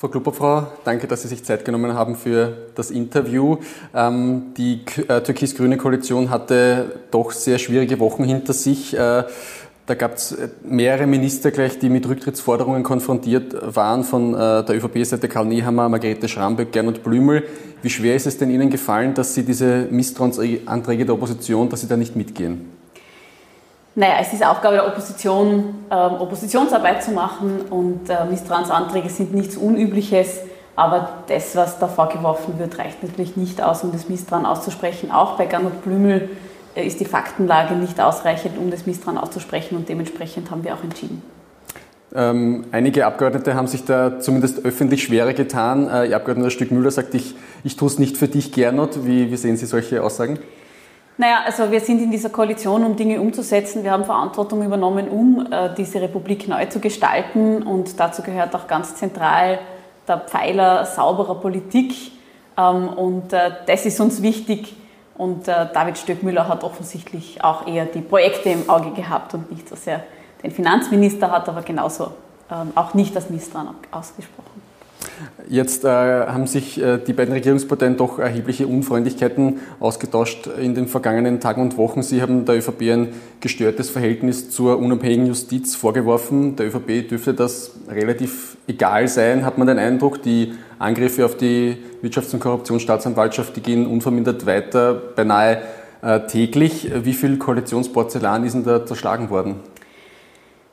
Frau Klupperfrau, danke, dass Sie sich Zeit genommen haben für das Interview. Ähm, die äh, türkis-grüne Koalition hatte doch sehr schwierige Wochen hinter sich. Äh, da gab es äh, mehrere Minister gleich, die mit Rücktrittsforderungen konfrontiert waren, von der ÖVP-Seite Karl Nehammer, Margarete Schramböck, Gernot Blümel. Wie schwer ist es denn Ihnen gefallen, dass Sie diese Misstrauensanträge der Opposition, dass Sie da nicht mitgehen? Naja, es ist Aufgabe der Opposition, ähm, Oppositionsarbeit zu machen und äh, Misstrauensanträge sind nichts Unübliches. Aber das, was da vorgeworfen wird, reicht natürlich nicht aus, um das Misstrauen auszusprechen. Auch bei Gernot Blümel äh, ist die Faktenlage nicht ausreichend, um das Misstrauen auszusprechen und dementsprechend haben wir auch entschieden. Ähm, einige Abgeordnete haben sich da zumindest öffentlich schwerer getan. Äh, Ihr Abgeordneter Stück Müller sagt, ich, ich tue es nicht für dich, Gernot. Wie, wie sehen Sie solche Aussagen? Naja, also wir sind in dieser Koalition, um Dinge umzusetzen. Wir haben Verantwortung übernommen, um äh, diese Republik neu zu gestalten. Und dazu gehört auch ganz zentral der Pfeiler sauberer Politik. Ähm, und äh, das ist uns wichtig. Und äh, David Stöckmüller hat offensichtlich auch eher die Projekte im Auge gehabt und nicht so sehr den Finanzminister, hat aber genauso ähm, auch nicht das Misstrauen ausgesprochen. Jetzt äh, haben sich äh, die beiden Regierungsparteien doch erhebliche Unfreundlichkeiten ausgetauscht in den vergangenen Tagen und Wochen. Sie haben der ÖVP ein gestörtes Verhältnis zur unabhängigen Justiz vorgeworfen. Der ÖVP dürfte das relativ egal sein, hat man den Eindruck. Die Angriffe auf die Wirtschafts- und Korruptionsstaatsanwaltschaft, die gehen unvermindert weiter, beinahe äh, täglich. Wie viel Koalitionsporzellan ist denn da zerschlagen worden?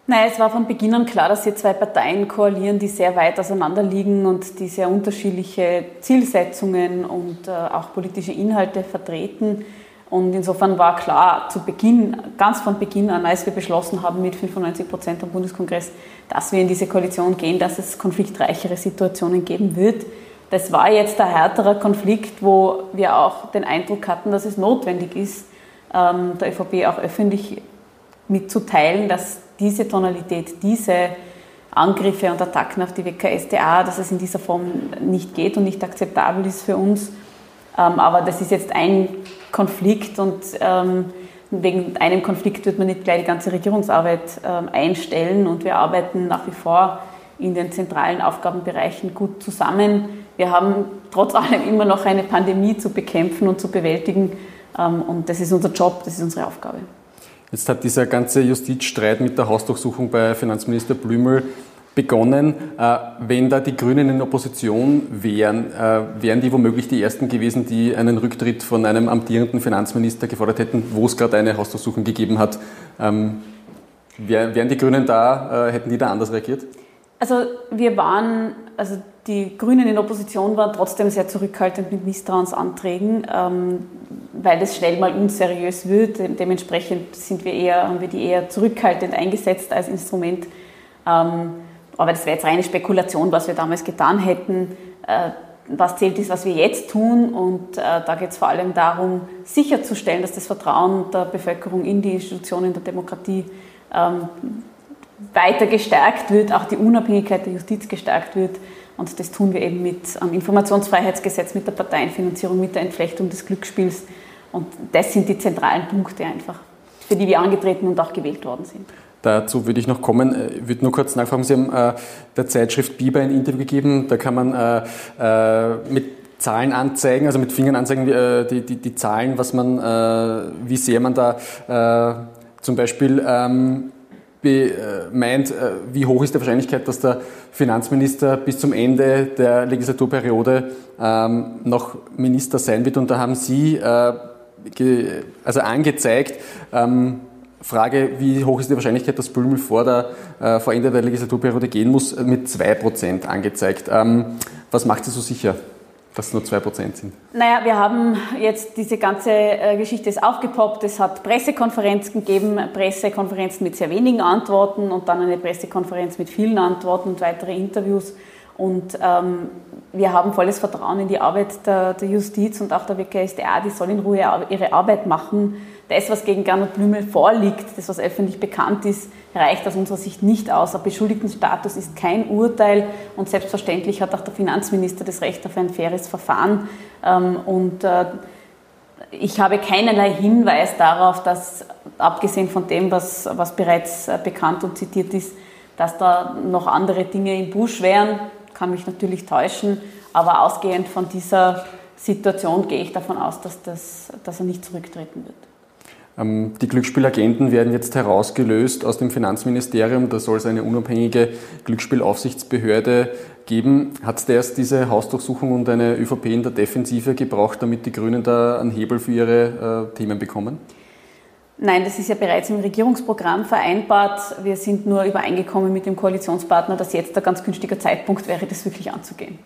Nein, es war von Beginn an klar, dass hier zwei Parteien koalieren, die sehr weit auseinander liegen und die sehr unterschiedliche Zielsetzungen und äh, auch politische Inhalte vertreten. Und insofern war klar zu Beginn, ganz von Beginn an, als wir beschlossen haben mit 95 Prozent am Bundeskongress, dass wir in diese Koalition gehen, dass es konfliktreichere Situationen geben wird. Das war jetzt ein härterer Konflikt, wo wir auch den Eindruck hatten, dass es notwendig ist, ähm, der ÖVP auch öffentlich mitzuteilen, dass diese Tonalität, diese Angriffe und Attacken auf die WKSDA, dass es in dieser Form nicht geht und nicht akzeptabel ist für uns. Ähm, aber das ist jetzt ein Konflikt und ähm, wegen einem Konflikt wird man nicht gleich die ganze Regierungsarbeit ähm, einstellen und wir arbeiten nach wie vor in den zentralen Aufgabenbereichen gut zusammen. Wir haben trotz allem immer noch eine Pandemie zu bekämpfen und zu bewältigen und das ist unser Job, das ist unsere Aufgabe. Jetzt hat dieser ganze Justizstreit mit der Hausdurchsuchung bei Finanzminister Blümel begonnen. Äh, wenn da die Grünen in Opposition wären, äh, wären die womöglich die Ersten gewesen, die einen Rücktritt von einem amtierenden Finanzminister gefordert hätten, wo es gerade eine Hausdurchsuchung gegeben hat. Ähm, wären die Grünen da, äh, hätten die da anders reagiert? Also wir waren, also die Grünen in Opposition waren trotzdem sehr zurückhaltend mit Misstrauensanträgen. Weil das schnell mal unseriös wird. Dementsprechend sind wir eher, haben wir die eher zurückhaltend eingesetzt als Instrument. Ähm, aber das wäre jetzt reine Spekulation, was wir damals getan hätten. Äh, was zählt ist, was wir jetzt tun. Und äh, da geht es vor allem darum, sicherzustellen, dass das Vertrauen der Bevölkerung in die Institutionen der Demokratie ähm, weiter gestärkt wird, auch die Unabhängigkeit der Justiz gestärkt wird. Und das tun wir eben mit am Informationsfreiheitsgesetz, mit der Parteienfinanzierung, mit der Entflechtung des Glücksspiels und das sind die zentralen Punkte einfach, für die wir angetreten und auch gewählt worden sind. Dazu würde ich noch kommen. Ich würde nur kurz nachfragen, Sie haben äh, der Zeitschrift Biber ein Interview gegeben. Da kann man äh, äh, mit Zahlen anzeigen, also mit Fingern anzeigen, äh, die, die, die Zahlen, was man, äh, wie sehr man da äh, zum Beispiel ähm, meint, wie hoch ist die Wahrscheinlichkeit, dass der Finanzminister bis zum Ende der Legislaturperiode ähm, noch Minister sein wird. Und da haben Sie also angezeigt. Ähm, Frage, wie hoch ist die Wahrscheinlichkeit, dass Bülmel vor, der, äh, vor Ende der Legislaturperiode gehen muss, mit 2% angezeigt. Ähm, was macht Sie so sicher? dass es nur 2% sind? Naja, wir haben jetzt diese ganze äh, Geschichte ist aufgepoppt. Es hat Pressekonferenzen gegeben, Pressekonferenzen mit sehr wenigen Antworten und dann eine Pressekonferenz mit vielen Antworten und weitere Interviews. Und ähm, wir haben volles Vertrauen in die Arbeit der, der, Justiz und auch der WKSDA, die soll in Ruhe ihre Arbeit machen. Das, was gegen Gernot Blümel vorliegt, das, was öffentlich bekannt ist, reicht aus unserer Sicht nicht aus. Ein Beschuldigtenstatus ist kein Urteil und selbstverständlich hat auch der Finanzminister das Recht auf ein faires Verfahren. Ähm, und äh, ich habe keinerlei Hinweis darauf, dass, abgesehen von dem, was, was bereits äh, bekannt und zitiert ist, dass da noch andere Dinge im Busch wären kann mich natürlich täuschen, aber ausgehend von dieser Situation gehe ich davon aus, dass, das, dass er nicht zurücktreten wird. Ähm, die Glücksspielagenten werden jetzt herausgelöst aus dem Finanzministerium. Da soll es eine unabhängige Glücksspielaufsichtsbehörde geben. Hat es erst diese Hausdurchsuchung und eine ÖVP in der Defensive gebraucht, damit die Grünen da einen Hebel für ihre äh, Themen bekommen? Nein, das ist ja bereits im Regierungsprogramm vereinbart. Wir sind nur übereingekommen mit dem Koalitionspartner, dass jetzt der ganz günstiger Zeitpunkt wäre, das wirklich anzugehen.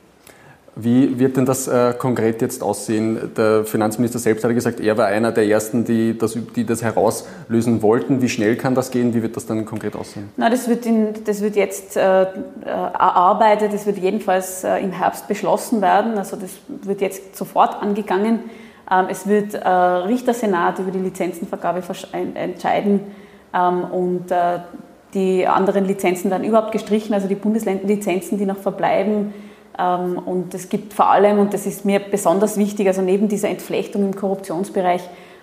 Wie wird denn das äh, konkret jetzt aussehen? Der Finanzminister selbst hat gesagt, er war einer der Ersten, die das, die das herauslösen wollten. Wie schnell kann das gehen? Wie wird das dann konkret aussehen? Na, das, wird in, das wird jetzt äh, erarbeitet, das wird jedenfalls äh, im Herbst beschlossen werden. Also das wird jetzt sofort angegangen. Ähm, es wird äh, Richtersenat über die Lizenzenvergabe entscheiden ähm, und äh, die anderen Lizenzen dann überhaupt gestrichen, also die Bundeslizenzen, die noch verbleiben ähm, und es gibt vor allem, und das ist mir besonders wichtig, also neben dieser Entflechtung im Korruptionsbereich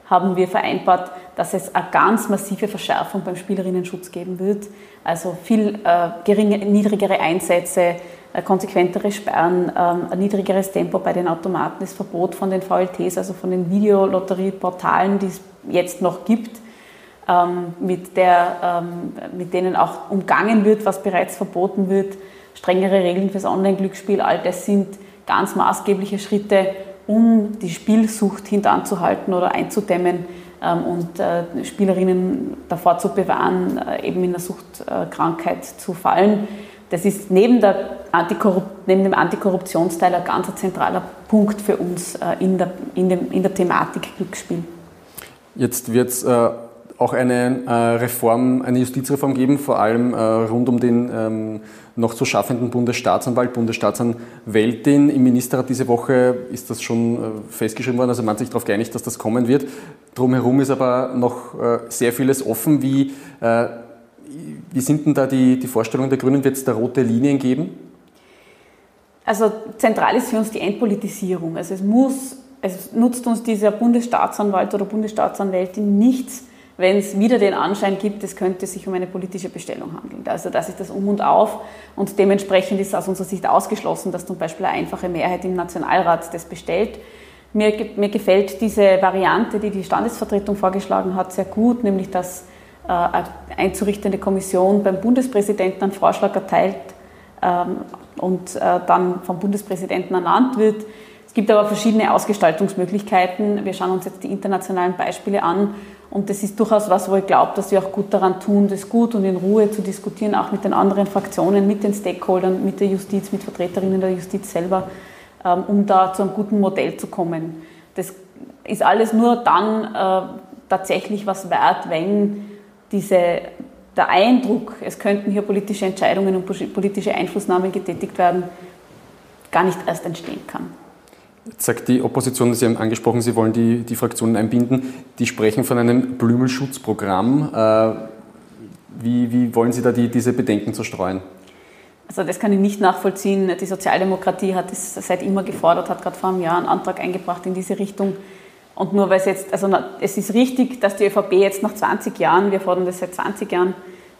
haben wir vereinbart, dass es eine ganz massive Verschärfung beim Spielerinnenschutz geben wird. Also viel äh, geringe, niedrigere Einsätze, äh, konsequentere Sperren, ähm, ein niedrigeres Tempo bei den Automaten, das Verbot von den VLTs, also von den Videolotterieportalen, die es jetzt noch gibt, ähm, mit, der, ähm, mit denen auch umgangen wird, was bereits verboten wird strengere Regeln fürs Online-Glücksspiel, all das sind ganz maßgebliche Schritte, um die Spielsucht hintanzuhalten oder einzudämmen und äh, Spielerinnen davor zu bewahren, äh, eben in eine Suchtkrankheit zu fallen. Das ist neben, der neben dem Antikorruptionsteil ein ganz zentraler Punkt für uns äh, in, der, in, dem, in der Thematik Glücksspiel. Jetzt wird es auch eine äh, Reform, eine Justizreform geben, vor allem äh, rund um den ähm, noch zu schaffenden Bundesstaatsanwalt, Bundesstaatsanwältin. Im Ministerrat diese Woche ist das schon äh, festgeschrieben worden, also man hat sich darauf geeinigt, dass das kommen wird. Drumherum ist aber noch äh, sehr vieles offen. Wie, äh, wie sind denn da die, die Vorstellungen der Grünen? Wird es da rote Linien geben? Also zentral ist für uns die Entpolitisierung. Also es muss, es nutzt uns dieser Bundesstaatsanwalt oder Bundesstaatsanwältin nichts, wenn es wieder den Anschein gibt, es könnte sich um eine politische Bestellung handeln. Also das ist das Um und Auf und dementsprechend ist aus unserer Sicht ausgeschlossen, dass zum Beispiel eine einfache Mehrheit im Nationalrat das bestellt. Mir, mir gefällt diese Variante, die die Standesvertretung vorgeschlagen hat, sehr gut, nämlich dass äh, eine einzurichtende Kommission beim Bundespräsidenten einen Vorschlag erteilt ähm, und äh, dann vom Bundespräsidenten ernannt wird. Es gibt aber verschiedene Ausgestaltungsmöglichkeiten. Wir schauen uns jetzt die internationalen Beispiele an und das ist durchaus was, wo ich glaube, dass wir auch gut daran tun, das gut und in Ruhe zu diskutieren, auch mit den anderen Fraktionen, mit den Stakeholdern, mit der Justiz, mit Vertreterinnen der Justiz selber, ähm, um da zu einem guten Modell zu kommen. Das ist alles nur dann äh, tatsächlich was wert, wenn diese, der Eindruck, es könnten hier politische Entscheidungen und politische Einflussnahmen getätigt werden, gar nicht erst entstehen kann. Jetzt sagt die Opposition, Sie haben angesprochen, Sie wollen die, die Fraktionen einbinden, die sprechen von einem Blümelschutzprogramm. Äh, wie, wie wollen Sie da die, diese Bedenken zerstreuen? Also das kann ich nicht nachvollziehen. Die Sozialdemokratie hat es seit immer gefordert, hat gerade vor einem Jahr einen Antrag eingebracht in diese Richtung. Und nur weil es jetzt, also es ist richtig, dass die ÖVP jetzt nach 20 Jahren, wir fordern das seit 20 Jahren,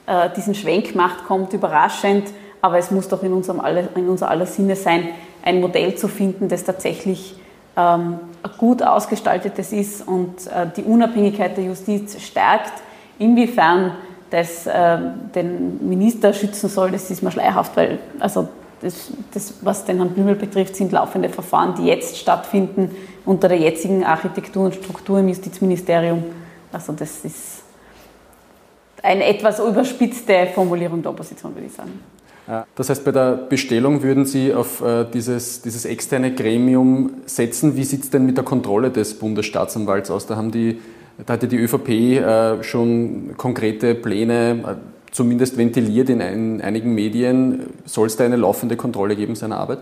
äh, diesen Schwenk macht, kommt überraschend. Aber es muss doch in, unserem aller, in unser aller Sinne sein, ein Modell zu finden, das tatsächlich ähm, gut ausgestaltetes ist und äh, die Unabhängigkeit der Justiz stärkt. Inwiefern das äh, den Minister schützen soll, das ist mir schleierhaft, weil also das, das, was den Herrn Blümel betrifft, sind laufende Verfahren, die jetzt stattfinden unter der jetzigen Architektur und Struktur im Justizministerium. Also das ist eine etwas überspitzte Formulierung der Opposition, würde ich sagen. Das heißt, bei der Bestellung würden Sie auf äh, dieses, dieses externe Gremium setzen. Wie sieht es denn mit der Kontrolle des Bundesstaatsanwalts aus? Da, haben die, da hatte die ÖVP äh, schon konkrete Pläne, äh, zumindest ventiliert in einigen Medien. Soll es da eine laufende Kontrolle geben seiner Arbeit?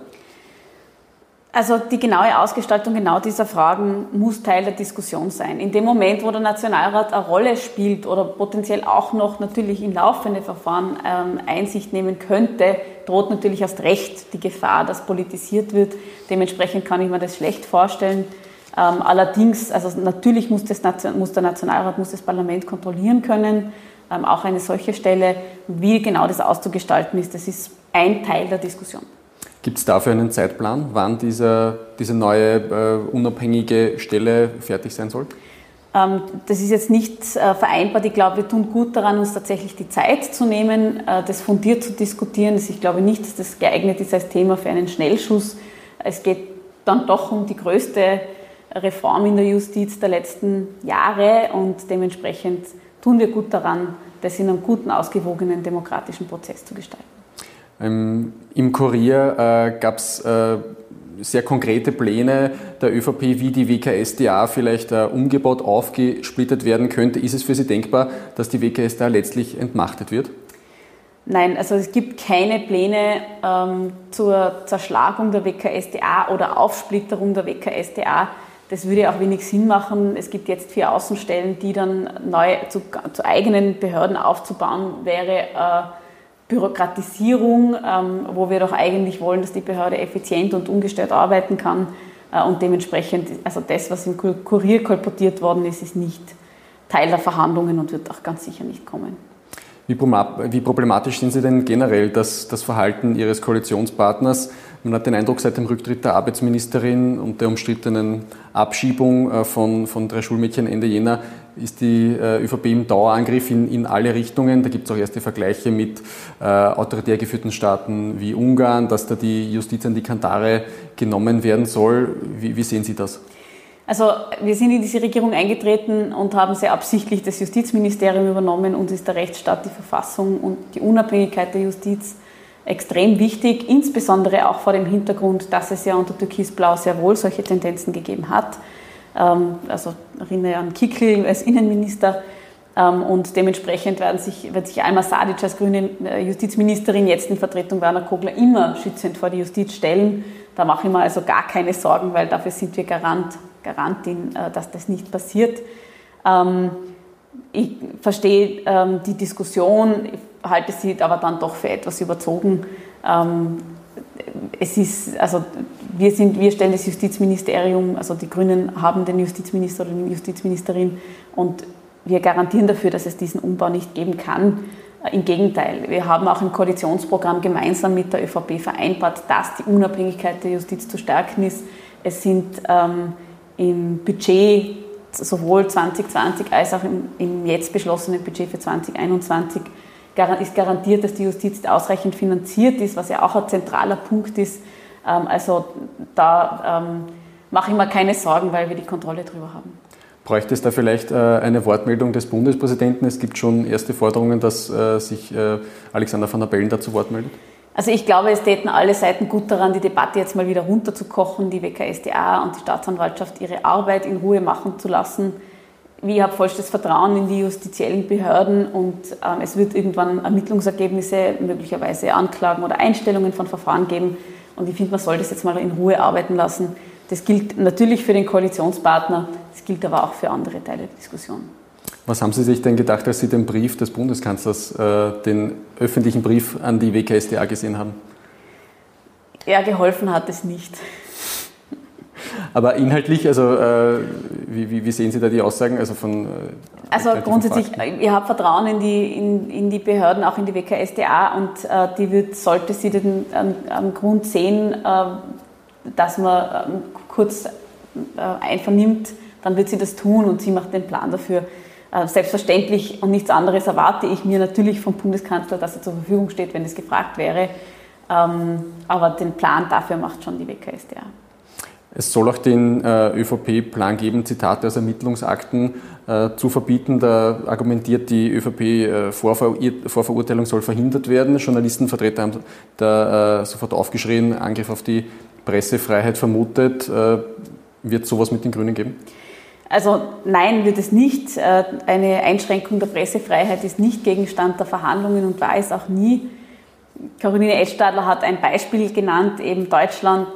Also die genaue Ausgestaltung genau dieser Fragen muss Teil der Diskussion sein. In dem Moment, wo der Nationalrat eine Rolle spielt oder potenziell auch noch natürlich in laufende Verfahren ähm, Einsicht nehmen könnte, droht natürlich erst recht die Gefahr, dass politisiert wird. Dementsprechend kann ich mir das schlecht vorstellen. Ähm, allerdings, also natürlich muss, das, muss, der Nationalrat, muss das Parlament kontrollieren können. Ähm, auch eine solche Stelle, wie genau das auszugestalten ist, das ist ein Teil der Diskussion. Gibt es dafür einen Zeitplan, wann diese, diese neue äh, unabhängige Stelle fertig sein soll? Ähm, das ist jetzt nicht äh, vereinbart. Ich glaube, wir tun gut daran, uns tatsächlich die Zeit zu nehmen, äh, das fundiert zu diskutieren. Ich glaube nicht, dass das geeignet ist als Thema für einen Schnellschuss. Es geht dann doch um die größte Reform in der Justiz der letzten Jahre und dementsprechend tun wir gut daran, das in einem guten, ausgewogenen demokratischen Prozess zu gestalten. Ähm, Im Kurier äh, gab es äh, sehr konkrete Pläne der ÖVP, wie die WKSDA vielleicht äh, umgebaut, aufgesplittet werden könnte. Ist es für Sie denkbar, dass die WKSDA letztlich entmachtet wird? Nein, also es gibt keine Pläne ähm, zur Zerschlagung der WKSDA oder Aufsplitterung der WKSDA. Das würde auch wenig Sinn machen. Es gibt jetzt vier Außenstellen, die dann neu zu, zu eigenen Behörden aufzubauen, wäre äh, Bürokratisierung, ähm, wo wir doch eigentlich wollen, dass die Behörde effizient und ungestört arbeiten kann. Äh, und dementsprechend, also das, was im Kurier kolportiert worden ist, ist nicht Teil der Verhandlungen und wird auch ganz sicher nicht kommen. Wie problematisch sind Sie denn generell das, das Verhalten Ihres Koalitionspartners? Man hat den Eindruck, seit dem Rücktritt der Arbeitsministerin und der umstrittenen Abschiebung äh, von, von drei Schulmädchen Ende Jänner ist die äh, ÖVP im Dauerangriff in, in alle Richtungen. Da gibt es auch erste Vergleiche mit äh, autoritär geführten Staaten wie Ungarn, dass da die Justiz an die Kantare genommen werden soll. Wie, wie sehen Sie das? Also wir sind in diese Regierung eingetreten und haben sehr absichtlich das Justizministerium übernommen. Uns ist der Rechtsstaat, die Verfassung und die Unabhängigkeit der Justiz extrem wichtig, insbesondere auch vor dem Hintergrund, dass es ja unter Türkisblau sehr wohl solche Tendenzen gegeben hat. Ähm, also erinnere an Kickl als Innenminister. Ähm, und dementsprechend werden sich, wird sich Alma Sadic als grüne äh, Justizministerin jetzt in Vertretung Werner Kogler immer schützend vor die Justiz stellen. Da mache ich mir also gar keine Sorgen, weil dafür sind wir Garant, Garantin, äh, dass das nicht passiert. Ähm, ich verstehe die Diskussion, halte sie aber dann doch für etwas überzogen es ist, also wir, sind, wir stellen das Justizministerium, also die Grünen haben den Justizminister oder die Justizministerin und wir garantieren dafür, dass es diesen Umbau nicht geben kann. Im Gegenteil, wir haben auch im Koalitionsprogramm gemeinsam mit der ÖVP vereinbart, dass die Unabhängigkeit der Justiz zu stärken ist. Es sind ähm, im Budget sowohl 2020 als auch im, im jetzt beschlossenen Budget für 2021 ist garantiert, dass die Justiz ausreichend finanziert ist, was ja auch ein zentraler Punkt ist. Ähm, also da ähm, mache ich mir keine Sorgen, weil wir die Kontrolle darüber haben. Bräuchte es da vielleicht äh, eine Wortmeldung des Bundespräsidenten? Es gibt schon erste Forderungen, dass äh, sich äh, Alexander van der Bellen dazu Wort meldet. Also ich glaube, es täten alle Seiten gut daran, die Debatte jetzt mal wieder runterzukochen, die WKSDA und die Staatsanwaltschaft ihre Arbeit in Ruhe machen zu lassen ich habe vollstes Vertrauen in die justiziellen Behörden und ähm, es wird irgendwann Ermittlungsergebnisse, möglicherweise Anklagen oder Einstellungen von Verfahren geben. Und ich finde, man soll das jetzt mal in Ruhe arbeiten lassen. Das gilt natürlich für den Koalitionspartner, das gilt aber auch für andere Teile der Diskussion. Was haben Sie sich denn gedacht, als Sie den Brief des Bundeskanzlers, äh, den öffentlichen Brief an die WKSDA gesehen haben? Ja, geholfen hat es nicht. Aber inhaltlich, also äh, wie, wie, wie, sehen Sie da die Aussagen? Also, von, äh, also grundsätzlich, ich habe Vertrauen in die, in, in, die Behörden, auch in die WKSDA und äh, die wird, sollte sie den ähm, Grund sehen, äh, dass man ähm, kurz äh, einvernimmt, dann wird sie das tun und sie macht den Plan dafür. Äh, selbstverständlich und nichts anderes erwarte ich mir natürlich vom Bundeskanzler, dass er zur Verfügung steht, wenn es gefragt wäre. Ähm, aber den Plan dafür macht schon die WKSDA. Es soll auch den äh, ÖVP-Plan geben, Zitate aus Ermittlungsakten äh, zu verbieten. Da argumentiert die ÖVP, äh, Vorver Vorverurteilung soll verhindert werden. Journalistenvertreter haben da sofort aufgeschrien, Angriff auf die Pressefreiheit vermutet. Wird sowas mit den Grünen geben? Also nein, wird es nicht. Eine Einschränkung der Pressefreiheit ist nicht Gegenstand der Verhandlungen und war es auch nie. Caroline Edstadler hat ein Beispiel genannt, eben Deutschland.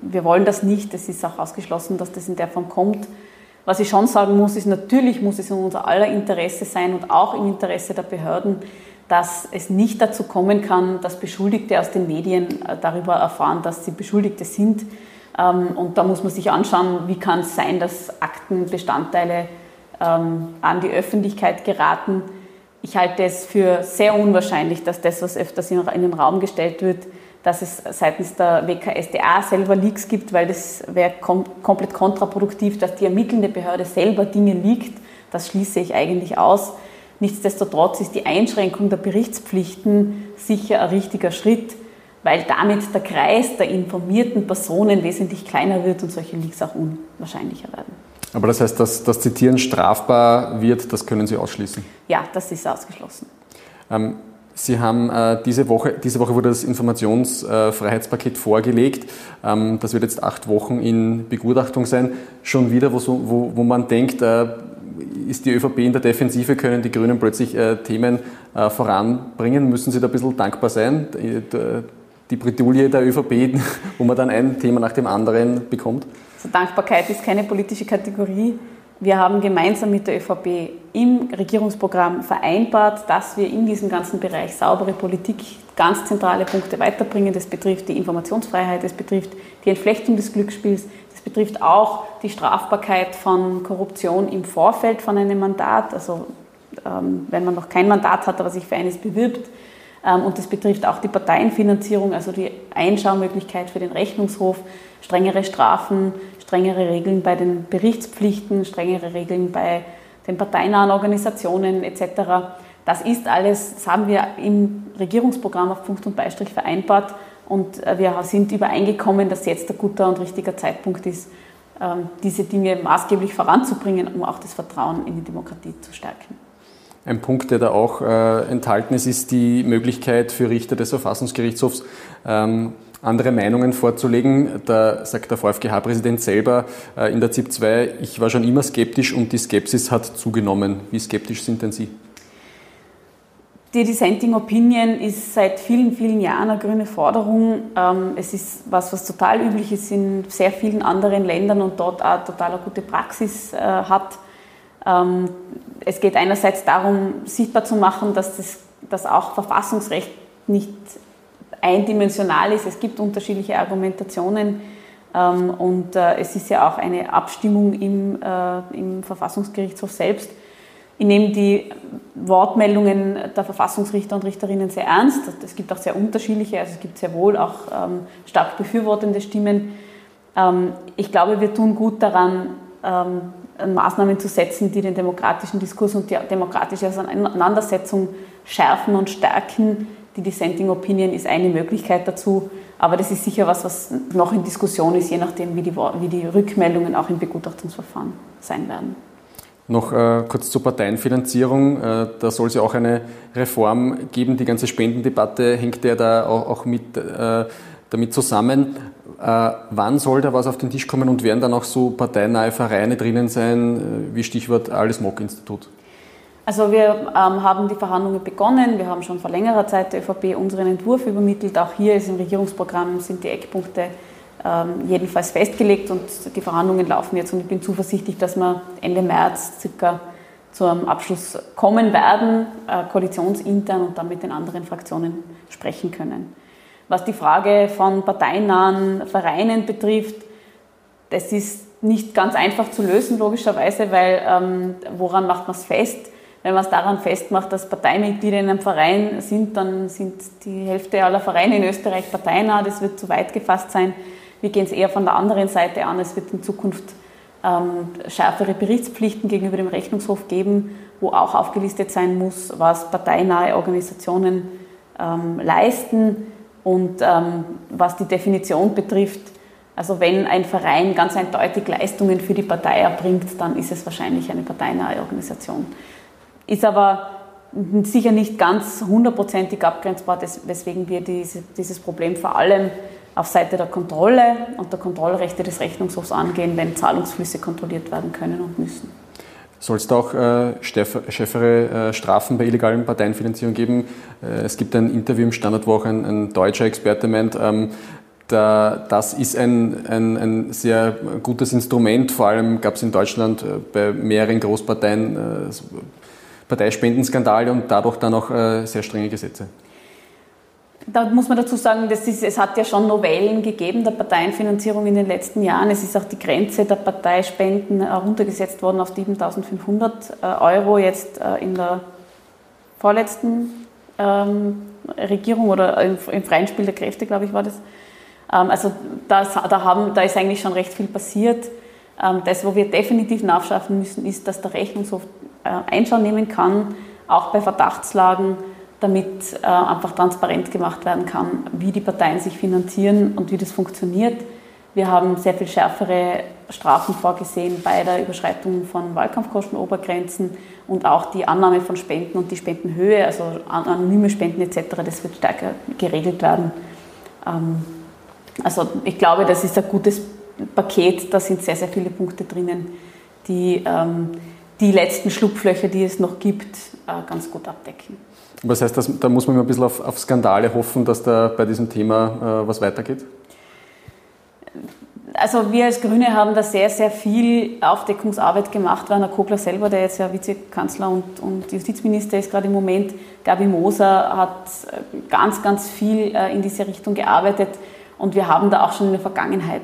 Wir wollen das nicht. Es ist auch ausgeschlossen, dass das in der Form kommt. Was ich schon sagen muss, ist, natürlich muss es in unser aller Interesse sein und auch im Interesse der Behörden, dass es nicht dazu kommen kann, dass Beschuldigte aus den Medien äh, darüber erfahren, dass sie Beschuldigte sind. Ähm, und da muss man sich anschauen, wie kann es sein, dass Aktenbestandteile ähm, an die Öffentlichkeit geraten. Ich halte es für sehr unwahrscheinlich, dass das, was öfters in den Raum gestellt wird, dass es seitens der WKSDA selber Leaks gibt, weil das wäre kom komplett kontraproduktiv, dass die ermittelnde Behörde selber Dinge liegt. Das schließe ich eigentlich aus. Nichtsdestotrotz ist die Einschränkung der Berichtspflichten sicher ein richtiger Schritt, weil damit der Kreis der informierten Personen wesentlich kleiner wird und solche Leaks auch unwahrscheinlicher werden. Aber das heißt, dass das Zitieren strafbar wird, das können Sie ausschließen? Ja, das ist ausgeschlossen. Ähm, Sie haben äh, diese Woche, diese Woche wurde das Informationsfreiheitspaket äh, vorgelegt. Ähm, das wird jetzt acht Wochen in Begutachtung sein. Schon wieder, wo, wo, wo man denkt, äh, ist die ÖVP in der Defensive, können die Grünen plötzlich äh, Themen äh, voranbringen? Müssen Sie da ein bisschen dankbar sein? Die, die Bredouille der ÖVP, wo man dann ein Thema nach dem anderen bekommt? Also Dankbarkeit ist keine politische Kategorie. Wir haben gemeinsam mit der ÖVP im Regierungsprogramm vereinbart, dass wir in diesem ganzen Bereich saubere Politik ganz zentrale Punkte weiterbringen. Das betrifft die Informationsfreiheit, das betrifft die Entflechtung des Glücksspiels, das betrifft auch die Strafbarkeit von Korruption im Vorfeld von einem Mandat, also ähm, wenn man noch kein Mandat hat, aber sich für eines bewirbt. Ähm, und das betrifft auch die Parteienfinanzierung, also die Einschaumöglichkeit für den Rechnungshof, strengere Strafen, strengere Regeln bei den Berichtspflichten, strengere Regeln bei den parteinahen Organisationen etc. Das ist alles, das haben wir im Regierungsprogramm auf Punkt und Beistrich vereinbart und äh, wir sind übereingekommen, dass jetzt ein guter und richtiger Zeitpunkt ist, ähm, diese Dinge maßgeblich voranzubringen, um auch das Vertrauen in die Demokratie zu stärken. Ein Punkt, der da auch äh, enthalten ist, ist die Möglichkeit für Richter des Verfassungsgerichtshofs, ähm, andere Meinungen vorzulegen. Da sagt der VfGH-Präsident selber äh, in der ZIP 2, ich war schon immer skeptisch und die Skepsis hat zugenommen. Wie skeptisch sind denn Sie? Die Dissenting Opinion ist seit vielen, vielen Jahren eine grüne Forderung. Ähm, es ist was, was total üblich ist in sehr vielen anderen Ländern und dort auch total eine gute Praxis äh, hat. Ähm, es geht einerseits darum, sichtbar zu machen, dass, das, dass auch Verfassungsrecht nicht eindimensional ist. Es gibt unterschiedliche Argumentationen ähm, und äh, es ist ja auch eine Abstimmung im, äh, im Verfassungsgerichtshof selbst. Ich nehme die Wortmeldungen der Verfassungsrichter und Richterinnen sehr ernst. Es gibt auch sehr unterschiedliche, also es gibt sehr wohl auch ähm, stark befürwortende Stimmen. Ähm, ich glaube, wir tun gut daran, Maßnahmen zu setzen, die den demokratischen Diskurs und die demokratische Auseinandersetzung schärfen und stärken, die Dissenting Opinion ist eine Möglichkeit dazu, aber das ist sicher was, was noch in Diskussion ist, je nachdem, wie die, wie die Rückmeldungen auch im Begutachtungsverfahren sein werden. Noch äh, kurz zur Parteienfinanzierung. Äh, da soll es ja auch eine Reform geben. Die ganze Spendendebatte hängt ja da auch, auch mit, äh, damit zusammen. Äh, wann soll da was auf den Tisch kommen und werden dann auch so parteinahe Vereine drinnen sein, äh, wie Stichwort Alice Mock Institut? Also wir ähm, haben die Verhandlungen begonnen. Wir haben schon vor längerer Zeit der ÖVP unseren Entwurf übermittelt. Auch hier ist im Regierungsprogramm sind die Eckpunkte ähm, jedenfalls festgelegt und die Verhandlungen laufen jetzt und ich bin zuversichtlich, dass wir Ende März circa zum Abschluss kommen werden, äh, koalitionsintern und dann mit den anderen Fraktionen sprechen können. Was die Frage von parteinahen Vereinen betrifft, das ist nicht ganz einfach zu lösen, logischerweise, weil ähm, woran macht man es fest? Wenn man es daran festmacht, dass Parteimitglieder in einem Verein sind, dann sind die Hälfte aller Vereine in Österreich parteinah. Das wird zu weit gefasst sein. Wir gehen es eher von der anderen Seite an. Es wird in Zukunft ähm, schärfere Berichtspflichten gegenüber dem Rechnungshof geben, wo auch aufgelistet sein muss, was parteinahe Organisationen ähm, leisten und ähm, was die Definition betrifft. Also wenn ein Verein ganz eindeutig Leistungen für die Partei erbringt, dann ist es wahrscheinlich eine parteinahe Organisation ist aber sicher nicht ganz hundertprozentig abgrenzbar, weswegen wir dieses Problem vor allem auf Seite der Kontrolle und der Kontrollrechte des Rechnungshofs angehen, wenn Zahlungsflüsse kontrolliert werden können und müssen. Soll es da auch äh, schärfere äh, Strafen bei illegalen Parteienfinanzierung geben? Äh, es gibt ein Interview im Standard, ein, ein deutscher Experte meint, ähm, da, das ist ein, ein, ein, sehr gutes Instrument. Vor allem gab es in Deutschland äh, bei mehreren Großparteien äh, Parteispendenskandale und dadurch dann auch äh, sehr strenge Gesetze. Da muss man dazu sagen, ist, es hat ja schon Novellen gegeben der Parteienfinanzierung in den letzten Jahren. Es ist auch die Grenze der Parteispenden heruntergesetzt worden auf 7.500 äh, Euro jetzt äh, in der vorletzten ähm, Regierung oder im, freien Spiel der Kräfte, glaube ich, war das. Ähm, also das, da, haben, da ist eigentlich schon recht viel passiert. Ähm, das, wo wir definitiv nachschaffen müssen, ist, dass der Rechnungshof äh, Einschau nehmen kann, auch bei Verdachtslagen, damit äh, einfach transparent gemacht werden kann, wie die Parteien sich finanzieren und wie das funktioniert. Wir haben sehr viel schärfere Strafen vorgesehen bei der Überschreitung von Wahlkampfkostenobergrenzen und auch die Annahme von Spenden und die Spendenhöhe, also anonyme Spenden etc., das wird stärker geregelt werden. Ähm, also ich glaube, das ist ein gutes Paket, da sind sehr, sehr viele Punkte drinnen, die ähm, die letzten Schlupflöcher, die es noch gibt, äh, ganz gut abdecken. Was heißt das, da muss man ein bisschen auf, auf Skandale hoffen, dass da bei diesem Thema äh, was weitergeht? Also wir als Grüne haben da sehr, sehr viel Aufdeckungsarbeit gemacht. Werner Kogler selber, der jetzt ja Vizekanzler und, und Justizminister ist gerade im Moment, Gabi Moser hat äh, ganz, ganz viel äh, in diese Richtung gearbeitet und wir haben da auch schon in der Vergangenheit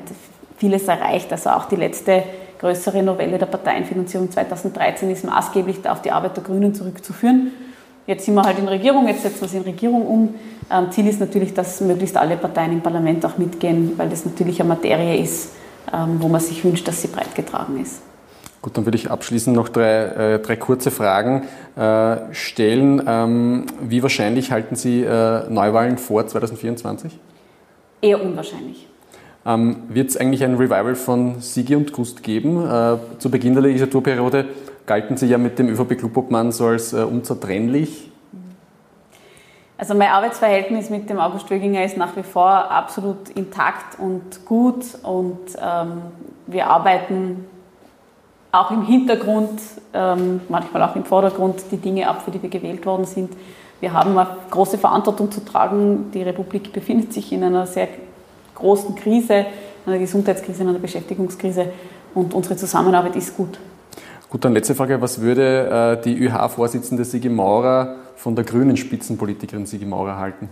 vieles erreicht. Also auch die letzte größere Novelle der Parteienfinanzierung 2013 ist maßgeblich auf die Arbeit der Grünen zurückzuführen. Jetzt sind wir halt in Regierung, jetzt setzen wir es in Regierung um. Ähm, Ziel ist natürlich, dass möglichst alle Parteien im Parlament auch mitgehen, weil das natürlich eine Materie ist, ähm, wo man sich wünscht, dass sie breit getragen ist. Gut, dann würde ich abschließend noch drei, äh, drei kurze Fragen äh, stellen. Ähm, wie wahrscheinlich halten Sie äh, Neuwahlen vor 2024? Eher unwahrscheinlich. Ähm, Wird es eigentlich ein Revival von Sigi und Gust geben? Äh, zu Beginn der Legislaturperiode galten Sie ja mit dem ÖVP-Clubobmann so als äh, unzertrennlich. Also mein Arbeitsverhältnis mit dem August Wöginger ist nach wie vor absolut intakt und gut und ähm, wir arbeiten auch im Hintergrund, ähm, manchmal auch im Vordergrund die Dinge ab, für die wir gewählt worden sind. Wir haben eine große Verantwortung zu tragen. Die Republik befindet sich in einer sehr großen Krise, einer Gesundheitskrise, einer Beschäftigungskrise und unsere Zusammenarbeit ist gut. Gut, dann letzte Frage. Was würde äh, die ÖH-Vorsitzende Sigi Maurer von der grünen Spitzenpolitikerin Sigi Maurer halten?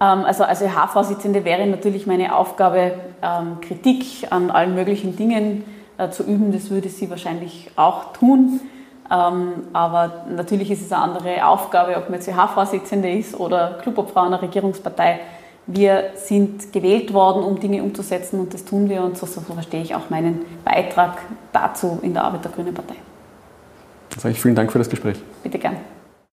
Ähm, also als ÖH-Vorsitzende wäre natürlich meine Aufgabe, ähm, Kritik an allen möglichen Dingen äh, zu üben. Das würde sie wahrscheinlich auch tun. Ähm, aber natürlich ist es eine andere Aufgabe, ob man jetzt ÖH-Vorsitzende ist oder Clubobfrau einer Regierungspartei. Wir sind gewählt worden, um Dinge umzusetzen und das tun wir und so, so verstehe ich auch meinen Beitrag dazu in der Arbeit der Grünen Partei. Dann sage ich vielen Dank für das Gespräch. Bitte gern.